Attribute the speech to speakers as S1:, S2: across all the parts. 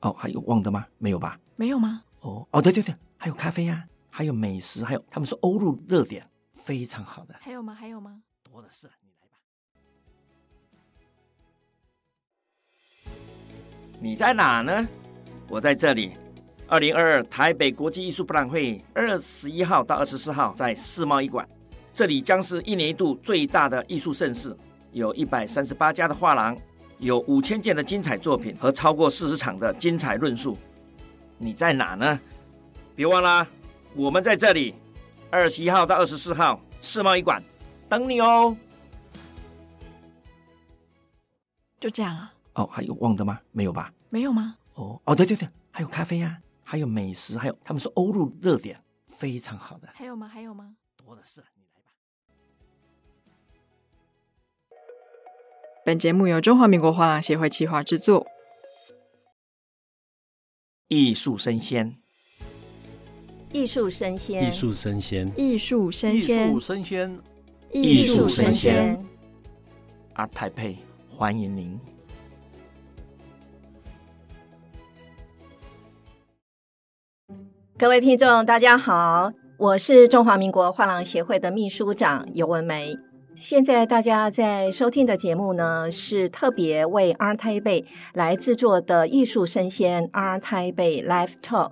S1: 哦，还有忘的吗？没有吧？
S2: 没有吗？
S1: 哦哦，对对对，还有咖啡呀、啊，还有美食，还有他们说欧陆热点，非常好的。
S2: 还有吗？还有吗？
S1: 多的是，你来吧。你在哪呢？我在这里。二零二二台北国际艺术博览会二十一号到二十四号在世贸一馆，这里将是一年一度最大的艺术盛事，有一百三十八家的画廊。有五千件的精彩作品和超过四十场的精彩论述，你在哪呢？别忘了，我们在这里，二十一号到二十四号世贸一馆等你哦。
S2: 就这样啊。
S1: 哦，还有忘的吗？没有吧？
S2: 没有吗？
S1: 哦哦，对对对，还有咖啡呀、啊，还有美食，还有他们说欧陆热点，非常好的。
S2: 还有吗？还有吗？
S1: 多的是。
S2: 本节目由中华民国画廊协会企划制作。
S1: 艺术生鲜，
S3: 艺术生鲜，
S4: 艺术生鲜，
S2: 艺术生鲜，
S5: 艺术生鲜，
S3: 艺术声鲜。
S1: ART TAIPEI，欢迎您。
S3: 各位听众，大家好，我是中华民国画廊协会的秘书长尤文玫。现在大家在收听的节目呢，是特别为 ARTBE 来制作的艺术生鲜 ARTBE Live Talk。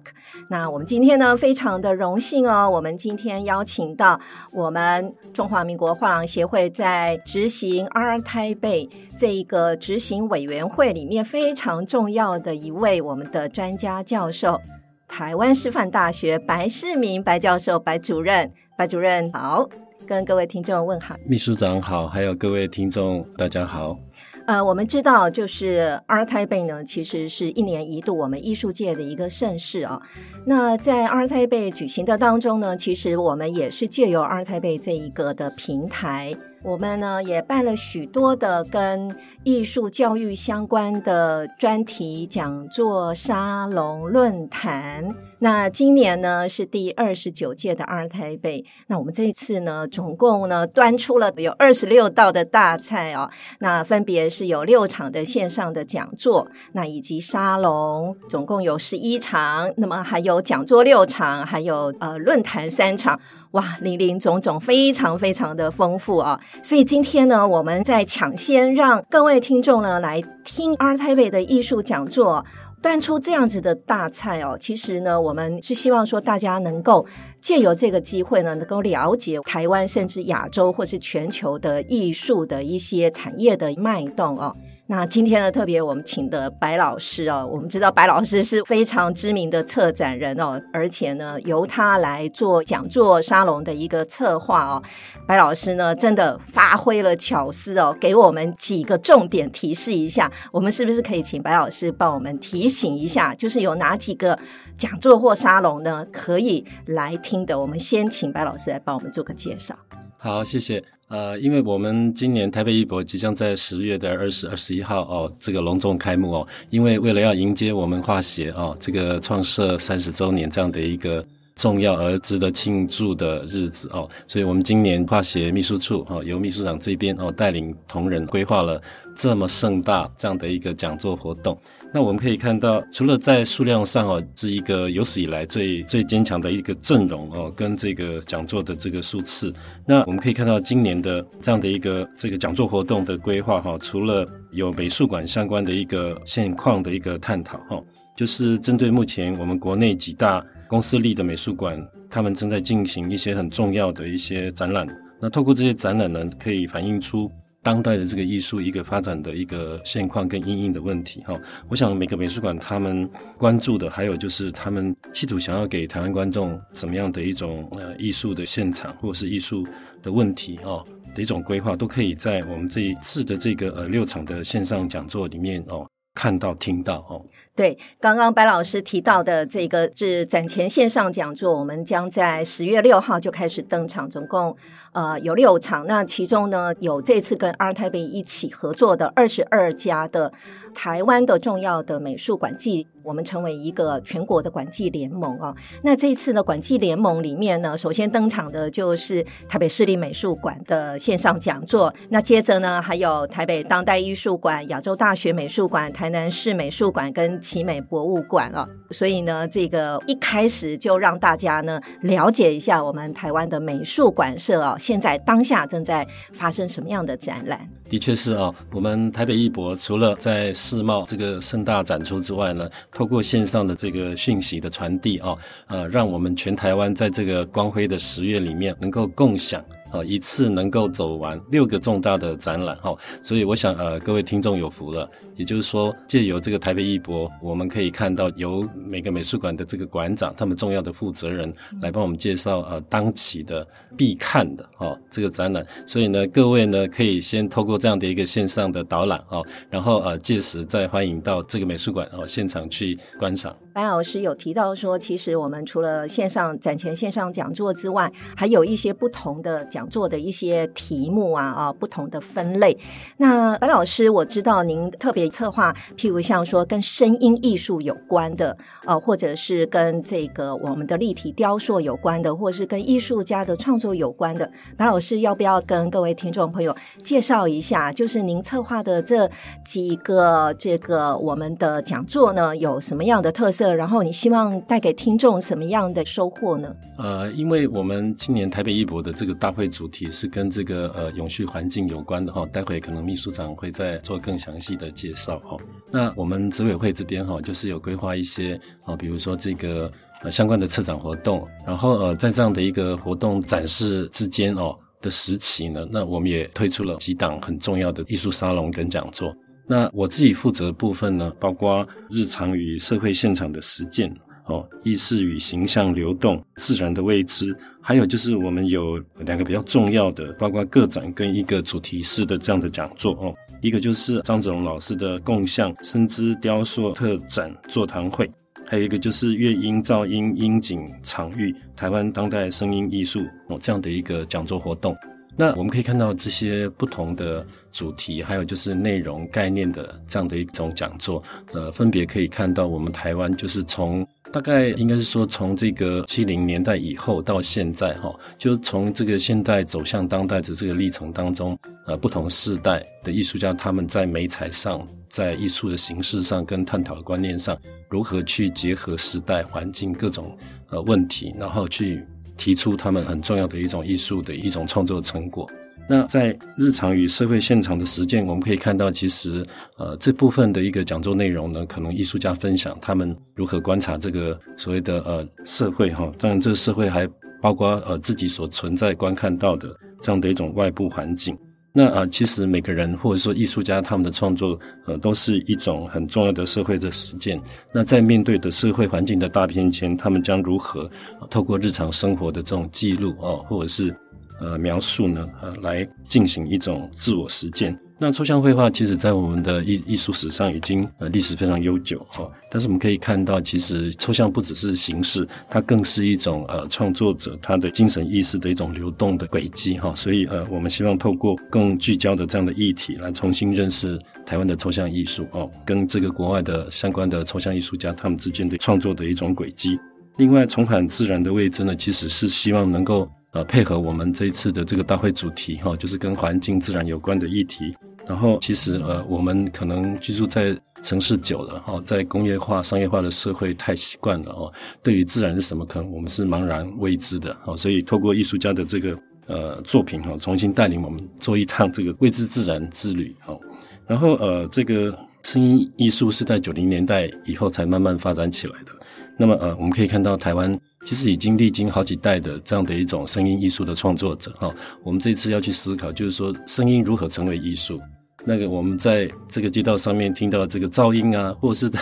S3: 那我们今天呢，非常的荣幸哦，我们今天邀请到我们中华民国画廊协会在执行 ARTBE 这一个执行委员会里面非常重要的一位我们的专家教授，台湾师范大学白世明白教授白主任，白主任好。跟各位听众问好，
S4: 秘书长好，还有各位听众大家好。
S3: 呃，我们知道，就是 ART TAIPEI 呢，其实是一年一度我们艺术界的一个盛事啊。那在 ART TAIPEI 举行的当中呢，其实我们也是借由 ART TAIPEI 这一个的平台，我们呢也办了许多的跟艺术教育相关的专题讲座、沙龙、论坛。那今年呢是第二十九届的 ART TAIPEI，那我们这一次呢，总共呢端出了有二十六道的大菜哦，那分别是有六场的线上的讲座，那以及沙龙，总共有十一场，那么还有讲座六场，还有呃论坛三场，哇，林林总总，非常非常的丰富啊！所以今天呢，我们在抢先让各位听众呢来听 ART TAIPEI 的艺术讲座。端出这样子的大菜哦，其实呢，我们是希望说大家能够借由这个机会呢，能够了解台湾甚至亚洲或是全球的艺术的一些产业的脉动哦。那今天呢，特别我们请的白老师哦，我们知道白老师是非常知名的策展人哦，而且呢，由他来做讲座沙龙的一个策划哦。白老师呢，真的发挥了巧思哦，给我们几个重点提示一下，我们是不是可以请白老师帮我们提醒一下，就是有哪几个讲座或沙龙呢，可以来听的？我们先请白老师来帮我们做个介绍。
S4: 好，谢谢。呃，因为我们今年台北艺博即将在十月的二十、二十一号哦，这个隆重开幕哦。因为为了要迎接我们化协哦，这个创设三十周年这样的一个重要而值得庆祝的日子哦，所以我们今年画协秘书处哦，由秘书长这边哦带领同仁规划了这么盛大这样的一个讲座活动。那我们可以看到，除了在数量上哦，是一个有史以来最最坚强的一个阵容哦，跟这个讲座的这个数次。那我们可以看到，今年的这样的一个这个讲座活动的规划哈，除了有美术馆相关的一个现况的一个探讨哈，就是针对目前我们国内几大公司立的美术馆，他们正在进行一些很重要的一些展览。那透过这些展览呢，可以反映出。当代的这个艺术一个发展的一个现况跟因应的问题哈，我想每个美术馆他们关注的，还有就是他们企图想要给台湾观众什么样的一种呃艺术的现场，或者是艺术的问题哦的一种规划，都可以在我们这一次的这个呃六场的线上讲座里面哦看到听到哦。
S3: 对，刚刚白老师提到的这个是展前线上讲座，我们将在十月六号就开始登场，总共呃有六场。那其中呢，有这次跟 ART TAIPEI 一起合作的二十二家的台湾的重要的美术馆际，我们成为一个全国的馆际联盟啊。那这一次呢，馆际联盟里面呢，首先登场的就是台北市立美术馆的线上讲座，那接着呢，还有台北当代艺术馆、亚洲大学美术馆、台南市美术馆跟奇美博物馆啊，所以呢，这个一开始就让大家呢了解一下我们台湾的美术馆社啊，现在当下正在发生什么样的展览？
S4: 的确是啊，我们台北艺博除了在世贸这个盛大展出之外呢，透过线上的这个讯息的传递啊，呃，让我们全台湾在这个光辉的十月里面能够共享。啊，一次能够走完六个重大的展览，哈，所以我想，呃，各位听众有福了。也就是说，借由这个台北艺博，我们可以看到由每个美术馆的这个馆长，他们重要的负责人来帮我们介绍，呃，当期的必看的，哦，这个展览。所以呢，各位呢，可以先透过这样的一个线上的导览，哦，然后呃，届时再欢迎到这个美术馆哦现场去观赏。白
S3: 老师有提到说，其实我们除了线上展前线上讲座之外，还有一些不同的讲座的一些题目啊啊，不同的分类。那白老师，我知道您特别策划，譬如像说跟声音艺术有关的，呃，或者是跟这个我们的立体雕塑有关的，或者是跟艺术家的创作有关的。白老师要不要跟各位听众朋友介绍一下，就是您策划的这几个这个我们的讲座呢，有什么样的特色？然后你希望带给听众什么样的收获呢？
S4: 呃，因为我们今年台北艺博的这个大会主题是跟这个呃永续环境有关的哈，待会可能秘书长会再做更详细的介绍哈。那我们执委会这边哈，就是有规划一些啊，比如说这个呃相关的策展活动，然后呃在这样的一个活动展示之间哦的时期呢，那我们也推出了几档很重要的艺术沙龙跟讲座。那我自己负责的部分呢，包括日常与社会现场的实践，哦，意识与形象流动，自然的未知，还有就是我们有两个比较重要的，包括个展跟一个主题式的这样的讲座哦，一个就是张子龙老师的共象声姿雕塑特展座谈会，还有一个就是乐音噪音音景场域台湾当代声音艺术哦这样的一个讲座活动。那我们可以看到这些不同的主题，还有就是内容概念的这样的一种讲座，呃，分别可以看到我们台湾就是从大概应该是说从这个七零年代以后到现在哈，就从这个现代走向当代的这个历程当中，呃，不同世代的艺术家他们在媒材上，在艺术的形式上跟探讨的观念上，如何去结合时代环境各种呃问题，然后去。提出他们很重要的一种艺术的一种创作成果。那在日常与社会现场的实践，我们可以看到，其实呃这部分的一个讲座内容呢，可能艺术家分享他们如何观察这个所谓的呃社会哈，当然这个社会还包括呃自己所存在观看到的这样的一种外部环境。那啊，其实每个人或者说艺术家他们的创作，呃，都是一种很重要的社会的实践。那在面对的社会环境的大变迁，他们将如何透过日常生活的这种记录啊，或者是呃描述呢，呃，来进行一种自我实践。那抽象绘画其实，在我们的艺艺术史上已经呃历史非常悠久哈，但是我们可以看到，其实抽象不只是形式，它更是一种呃创作者他的精神意识的一种流动的轨迹哈。所以呃，我们希望透过更聚焦的这样的议题，来重新认识台湾的抽象艺术哦，跟这个国外的相关的抽象艺术家他们之间的创作的一种轨迹。另外，重返自然的未知呢，其实是希望能够。呃，配合我们这一次的这个大会主题哈，就是跟环境自然有关的议题。然后，其实呃，我们可能居住在城市久了哈，在工业化、商业化的社会太习惯了哦。对于自然是什么，可能我们是茫然未知的哦。所以，透过艺术家的这个呃作品哈，重新带领我们做一趟这个未知自然之旅哦。然后呃，这个声音艺术是在九零年代以后才慢慢发展起来的。那么呃，我们可以看到台湾。其实已经历经好几代的这样的一种声音艺术的创作者哈，我们这次要去思考，就是说声音如何成为艺术。那个我们在这个街道上面听到这个噪音啊，或者是在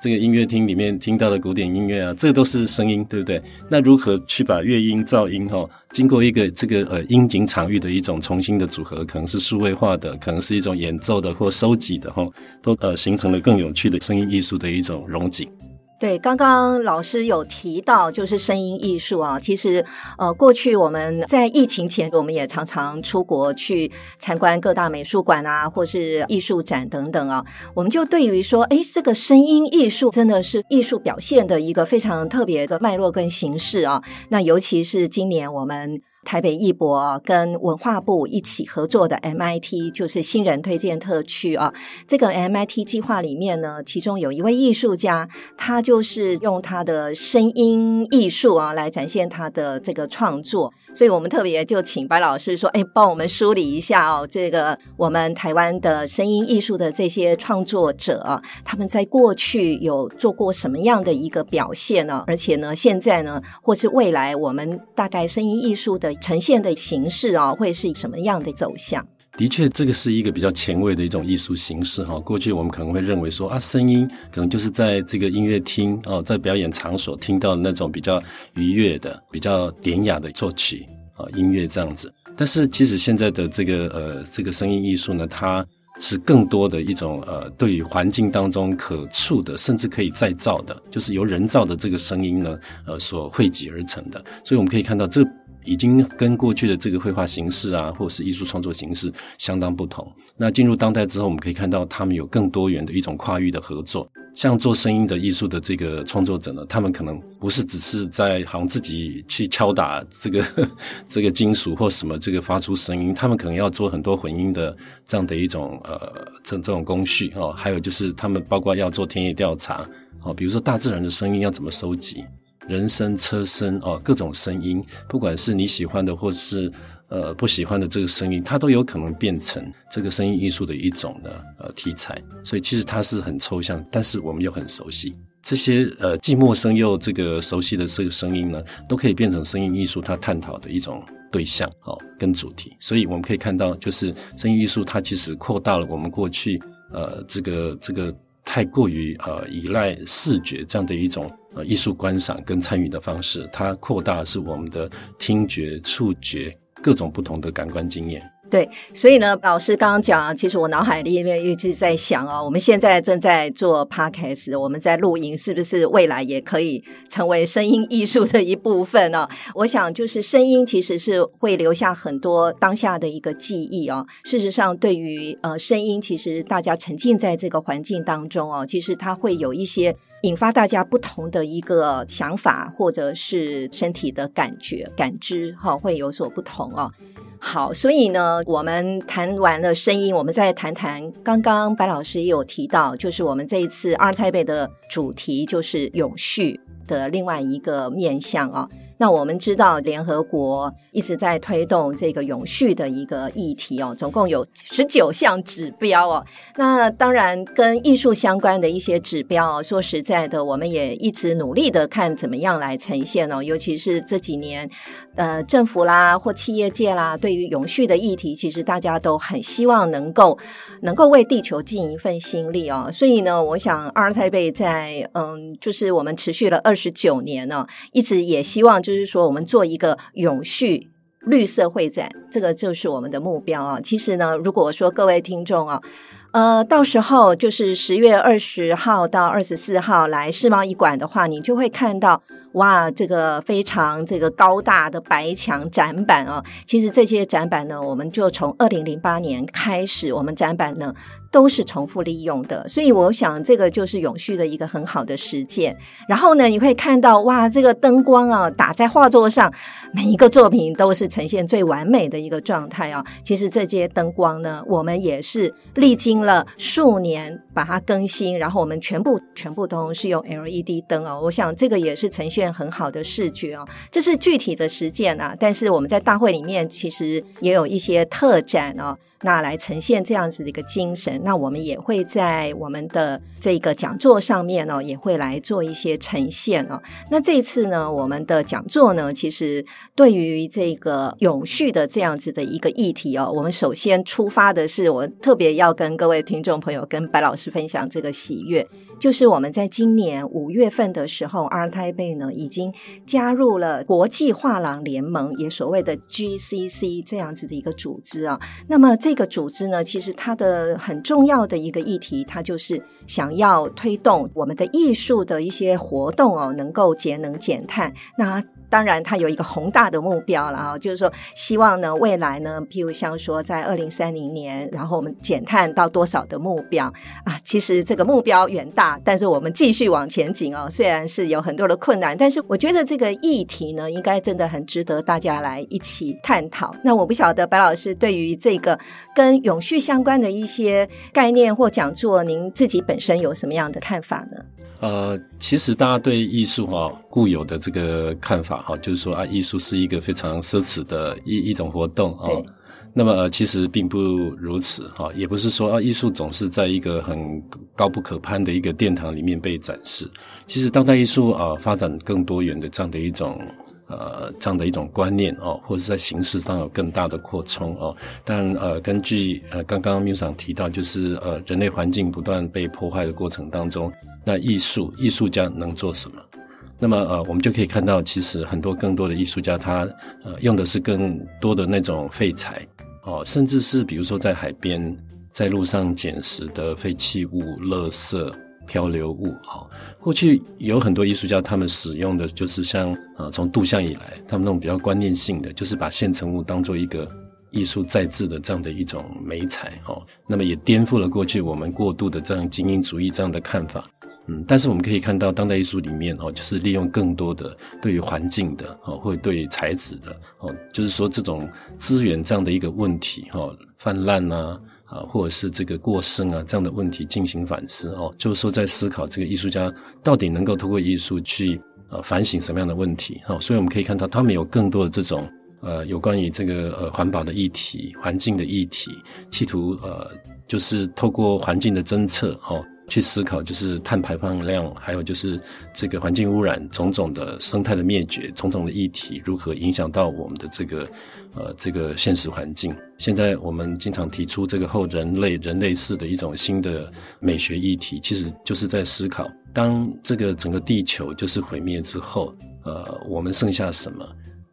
S4: 这个音乐厅里面听到的古典音乐啊，这都是声音，对不对？那如何去把乐音、噪音哈，经过一个这个呃音景场域的一种重新的组合，可能是数位化的，可能是一种演奏的或收集的哈，都呃形成了更有趣的声音艺术的一种荣景。
S3: 对，刚刚老师有提到，就是声音艺术啊。其实，呃，过去我们在疫情前，我们也常常出国去参观各大美术馆啊，或是艺术展等等啊。我们就对于说，哎，这个声音艺术真的是艺术表现的一个非常特别的脉络跟形式啊。那尤其是今年我们。台北艺博跟文化部一起合作的 MIT 就是新人推荐特区啊，这个 MIT 计划里面呢，其中有一位艺术家，他就是用他的声音艺术啊来展现他的这个创作，所以我们特别就请白老师说，哎，帮我们梳理一下哦，这个我们台湾的声音艺术的这些创作者，他们在过去有做过什么样的一个表现呢？而且呢，现在呢，或是未来，我们大概声音艺术的。呈现的形式啊，会是什么样的走向？
S4: 的确，这个是一个比较前卫的一种艺术形式哈。过去我们可能会认为说啊，声音可能就是在这个音乐厅哦，在表演场所听到的那种比较愉悦的、比较典雅的作曲啊音乐这样子。但是其实现在的这个呃这个声音艺术呢，它是更多的一种呃对于环境当中可触的，甚至可以再造的，就是由人造的这个声音呢呃所汇集而成的。所以我们可以看到这。已经跟过去的这个绘画形式啊，或是艺术创作形式相当不同。那进入当代之后，我们可以看到他们有更多元的一种跨域的合作。像做声音的艺术的这个创作者呢，他们可能不是只是在好像自己去敲打这个 这个金属或什么这个发出声音，他们可能要做很多混音的这样的一种呃这这种工序哦。还有就是他们包括要做田野调查哦，比如说大自然的声音要怎么收集。人声、车声哦，各种声音，不管是你喜欢的，或是呃不喜欢的这个声音，它都有可能变成这个声音艺术的一种呢呃题材。所以其实它是很抽象，但是我们又很熟悉这些呃既陌生又这个熟悉的这个声音呢，都可以变成声音艺术它探讨的一种对象哦跟主题。所以我们可以看到，就是声音艺术它其实扩大了我们过去呃这个这个太过于呃依赖视觉这样的一种。呃，艺术观赏跟参与的方式，它扩大的是我们的听觉、触觉各种不同的感官经验。
S3: 对，所以呢，老师刚刚讲，其实我脑海里面一直在想哦，我们现在正在做 podcast，我们在录音，是不是未来也可以成为声音艺术的一部分呢？我想，就是声音其实是会留下很多当下的一个记忆哦。事实上，对于呃声音，其实大家沉浸在这个环境当中哦，其实它会有一些引发大家不同的一个想法，或者是身体的感觉、感知哈、会有所不同哦。好，所以呢，我们谈完了声音，我们再谈谈刚刚白老师也有提到，就是我们这一次 ART TAIPEI 的主题就是永续的另外一个面向啊。那我们知道，联合国一直在推动这个永续的一个议题哦，总共有十九项指标哦。那当然，跟艺术相关的一些指标哦，说实在的，我们也一直努力的看怎么样来呈现哦。尤其是这几年，呃，政府啦或企业界啦，对于永续的议题，其实大家都很希望能够能够为地球尽一份心力哦。所以呢，我想阿尔泰贝在嗯，就是我们持续了二十九年呢，一直也希望就。就是说，我们做一个永续绿色会展，这个就是我们的目标啊。其实呢，如果说各位听众啊，呃，到时候就是十月二十号到二十四号来世贸一馆的话，你就会看到哇，这个非常这个高大的白墙展板啊。其实这些展板呢，我们就从二零零八年开始，我们展板呢。都是重复利用的，所以我想这个就是永续的一个很好的实践。然后呢，你会看到哇，这个灯光啊打在画作上，每一个作品都是呈现最完美的一个状态啊。其实这些灯光呢，我们也是历经了数年把它更新，然后我们全部全部都是用 LED 灯啊。我想这个也是呈现很好的视觉啊。这是具体的实践啊，但是我们在大会里面其实也有一些特展啊。那来呈现这样子的一个精神。那我们也会在我们的这个讲座上面呢，也会来做一些呈现哦。那这次呢，我们的讲座呢，其实对于这个永续的这样子的一个议题哦，我们首先出发的是，我特别要跟各位听众朋友跟白老师分享这个喜悦。就是我们在今年五月份的时候阿尔泰贝呢已经加入了国际画廊联盟，也所谓的 GCC 这样子的一个组织啊。那么这个组织呢，其实它的很重要的一个议题，它就是想要推动我们的艺术的一些活动哦，能够节能减碳。那当然，它有一个宏大的目标了啊，就是说，希望呢，未来呢，譬如像说，在二零三零年，然后我们减碳到多少的目标啊？其实这个目标远大，但是我们继续往前进哦。虽然是有很多的困难，但是我觉得这个议题呢，应该真的很值得大家来一起探讨。那我不晓得白老师对于这个跟永续相关的一些概念或讲座，您自己本身有什么样的看法呢？
S4: 呃，其实大家对艺术哈固有的这个看法哈，就是说啊，艺术是一个非常奢侈的一一种活动啊。那么呃，其实并不如此哈，也不是说啊，艺术总是在一个很高不可攀的一个殿堂里面被展示。其实当代艺术啊，发展更多元的这样的一种。呃，这样的一种观念哦，或者是在形式上有更大的扩充哦。但呃，根据呃刚刚 Miu 提到，就是呃人类环境不断被破坏的过程当中，那艺术艺术家能做什么？那么呃，我们就可以看到，其实很多更多的艺术家他呃用的是更多的那种废材哦，甚至是比如说在海边、在路上捡拾的废弃物、垃圾。漂流物啊，过去有很多艺术家，他们使用的就是像呃，从杜象以来，他们那种比较观念性的，就是把现成物当做一个艺术再制的这样的一种媒材哦。那么也颠覆了过去我们过度的这样精英主义这样的看法。嗯，但是我们可以看到，当代艺术里面哦，就是利用更多的对于环境的哦，或者对于材质的哦，就是说这种资源这样的一个问题哦，泛滥啊。啊，或者是这个过剩啊，这样的问题进行反思哦，就是说在思考这个艺术家到底能够通过艺术去呃反省什么样的问题哦，所以我们可以看到他们有更多的这种呃有关于这个呃环保的议题、环境的议题，企图呃就是透过环境的侦测哦。去思考，就是碳排放量，还有就是这个环境污染，种种的生态的灭绝，种种的议题如何影响到我们的这个呃这个现实环境。现在我们经常提出这个后人类人类式的一种新的美学议题，其实就是在思考，当这个整个地球就是毁灭之后，呃，我们剩下什么？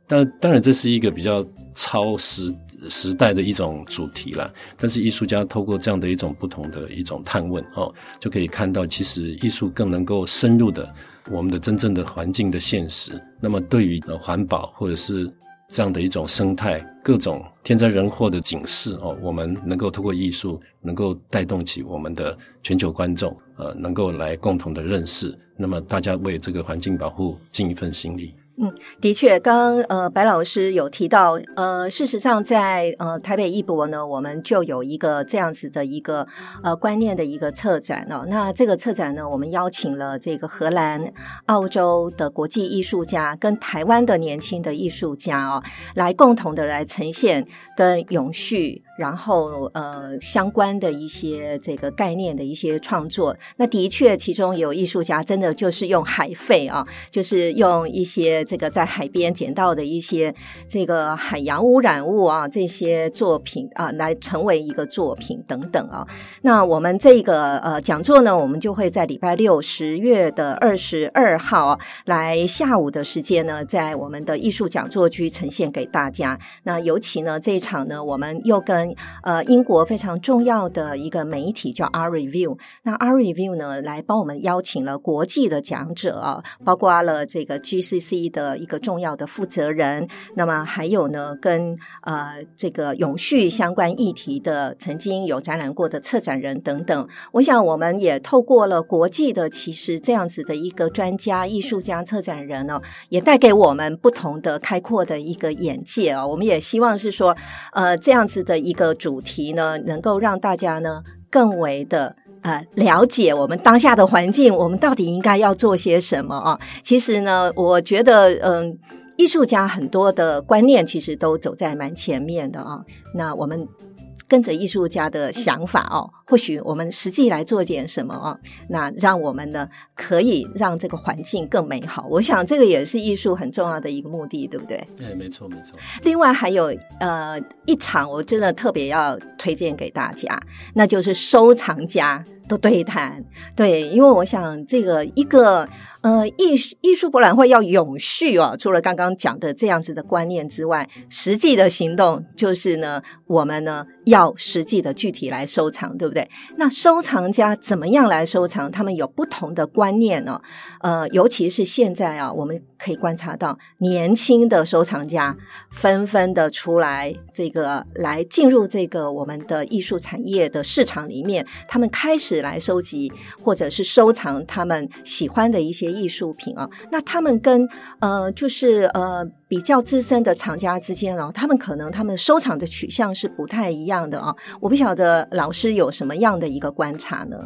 S4: 但当然，这是一个比较超时。时代的一种主题啦，但是艺术家透过这样的一种不同的一种探问哦，就可以看到，其实艺术更能够深入的我们的真正的环境的现实。那么，对于环保或者是这样的一种生态各种天灾人祸的警示哦，我们能够透过艺术，能够带动起我们的全球观众，呃，能够来共同的认识。那么，大家为这个环境保护尽一份心力。
S3: 嗯，的确，刚刚呃白老师有提到，呃，事实上在呃台北艺博呢，我们就有一个这样子的一个呃观念的一个策展哦。那这个策展呢，我们邀请了这个荷兰、澳洲的国际艺术家跟台湾的年轻的艺术家哦，来共同的来呈现跟永续。然后，呃，相关的一些这个概念的一些创作，那的确，其中有艺术家真的就是用海废啊，就是用一些这个在海边捡到的一些这个海洋污染物啊，这些作品啊，来成为一个作品等等啊。那我们这个呃讲座呢，我们就会在礼拜六十月的二十二号，来下午的时间呢，在我们的艺术讲座区呈现给大家。那尤其呢，这一场呢，我们又跟呃，英国非常重要的一个媒体叫 R Review，那 R Review 呢，来帮我们邀请了国际的讲者啊，包括了这个 GCC 的一个重要的负责人，那么还有呢，跟呃这个永续相关议题的曾经有展览过的策展人等等。我想我们也透过了国际的其实这样子的一个专家、艺术家、策展人呢，也带给我们不同的开阔的一个眼界啊。我们也希望是说，呃，这样子的一。个主题呢，能够让大家呢更为的呃了解我们当下的环境，我们到底应该要做些什么啊？其实呢，我觉得嗯，艺术家很多的观念其实都走在蛮前面的啊。那我们跟着艺术家的想法哦，或许我们实际来做点什么哦，那让我们呢可以让这个环境更美好。我想这个也是艺术很重要的一个目的，对不对？
S4: 哎，没错，没错。
S3: 另外还有呃一场，我真的特别要推荐给大家，那就是收藏家的对谈。对，因为我想这个一个。呃，艺术艺术博览会要永续哦，除了刚刚讲的这样子的观念之外，实际的行动就是呢，我们呢要实际的具体来收藏，对不对？那收藏家怎么样来收藏？他们有不同的观念哦。呃，尤其是现在啊，我们可以观察到年轻的收藏家纷纷的出来，这个来进入这个我们的艺术产业的市场里面，他们开始来收集或者是收藏他们喜欢的一些。艺术品啊，那他们跟呃，就是呃比较资深的藏家之间啊，他们可能他们收藏的取向是不太一样的啊。我不晓得老师有什么样的一个观察呢？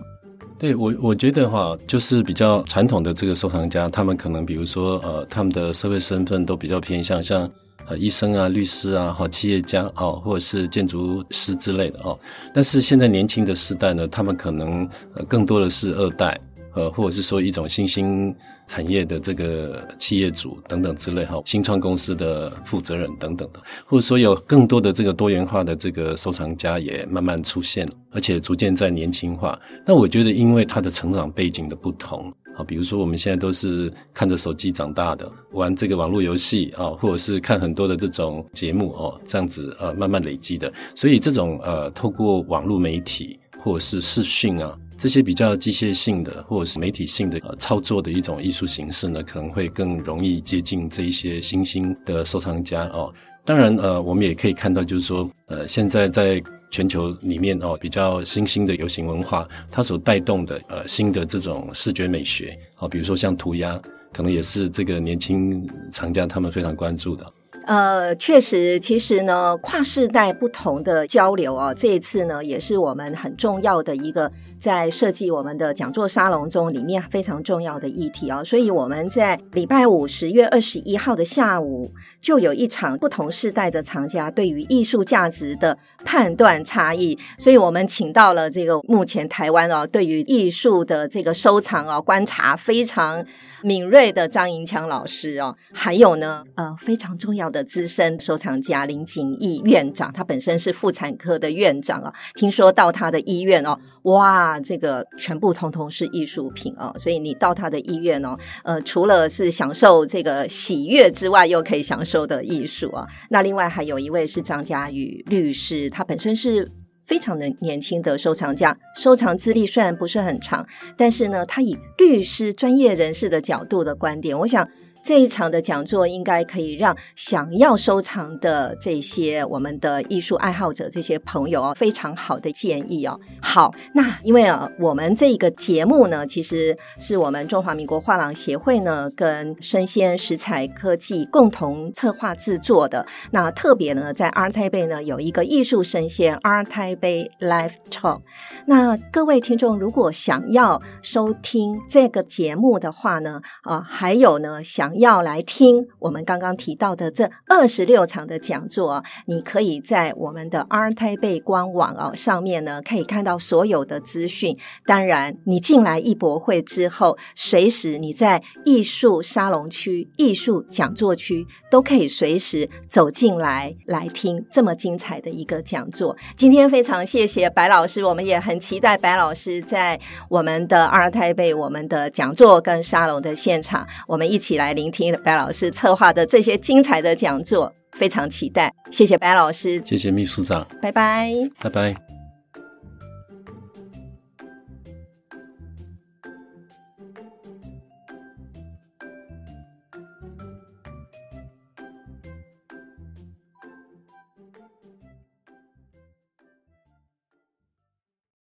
S4: 对我，我觉得哈，就是比较传统的这个收藏家，他们可能比如说呃，他们的社会身份都比较偏向像呃医生啊、律师啊、哈企业家哦，或者是建筑师之类的哦。但是现在年轻的时代呢，他们可能呃更多的是二代。呃，或者是说一种新兴产业的这个企业主等等之类哈，新创公司的负责人等等的，或者说有更多的这个多元化的这个收藏家也慢慢出现，而且逐渐在年轻化。那我觉得，因为他的成长背景的不同啊，比如说我们现在都是看着手机长大的，玩这个网络游戏啊，或者是看很多的这种节目哦，这样子呃慢慢累积的，所以这种呃透过网络媒体或者是视讯啊。这些比较机械性的或者是媒体性的呃操作的一种艺术形式呢，可能会更容易接近这一些新兴的收藏家哦。当然，呃，我们也可以看到，就是说，呃，现在在全球里面哦，比较新兴的游行文化，它所带动的呃新的这种视觉美学哦，比如说像涂鸦，可能也是这个年轻藏家他们非常关注的。
S3: 呃，确实，其实呢，跨世代不同的交流哦，这一次呢，也是我们很重要的一个在设计我们的讲座沙龙中里面非常重要的议题哦。所以我们在礼拜五十月二十一号的下午，就有一场不同世代的藏家对于艺术价值的判断差异。所以我们请到了这个目前台湾哦，对于艺术的这个收藏哦，观察非常敏锐的张银强老师哦，还有呢，呃，非常重要的资深收藏家林景义院长，他本身是妇产科的院长啊。听说到他的医院哦，哇，这个全部通通是艺术品哦，所以你到他的医院哦，呃，除了是享受这个喜悦之外，又可以享受的艺术啊。那另外还有一位是张家宇律师，他本身是。非常的年轻的收藏家，收藏资历虽然不是很长，但是呢，他以律师专业人士的角度的观点，我想。这一场的讲座应该可以让想要收藏的这些我们的艺术爱好者这些朋友哦，非常好的建议哦。好，那因为啊，我们这个节目呢，其实是我们中华民国画廊协会呢跟生鲜食材科技共同策划制作的。那特别呢，在 ART TAIPEI 呢有一个艺术生鲜 ART TAIPEI Live Talk。那各位听众如果想要收听这个节目的话呢，啊，还有呢想。要来听我们刚刚提到的这二十六场的讲座，你可以在我们的 ART TAIPEI 官网哦上面呢，可以看到所有的资讯。当然，你进来艺博会之后，随时你在艺术沙龙区、艺术讲座区都可以随时走进来来听这么精彩的一个讲座。今天非常谢谢白老师，我们也很期待白老师在我们的 ART TAIPEI 我们的讲座跟沙龙的现场，我们一起来聆聆听白老师策划的这些精彩的讲座，非常期待。谢谢白老师，
S4: 谢谢秘书长，
S3: 拜拜，
S4: 拜拜。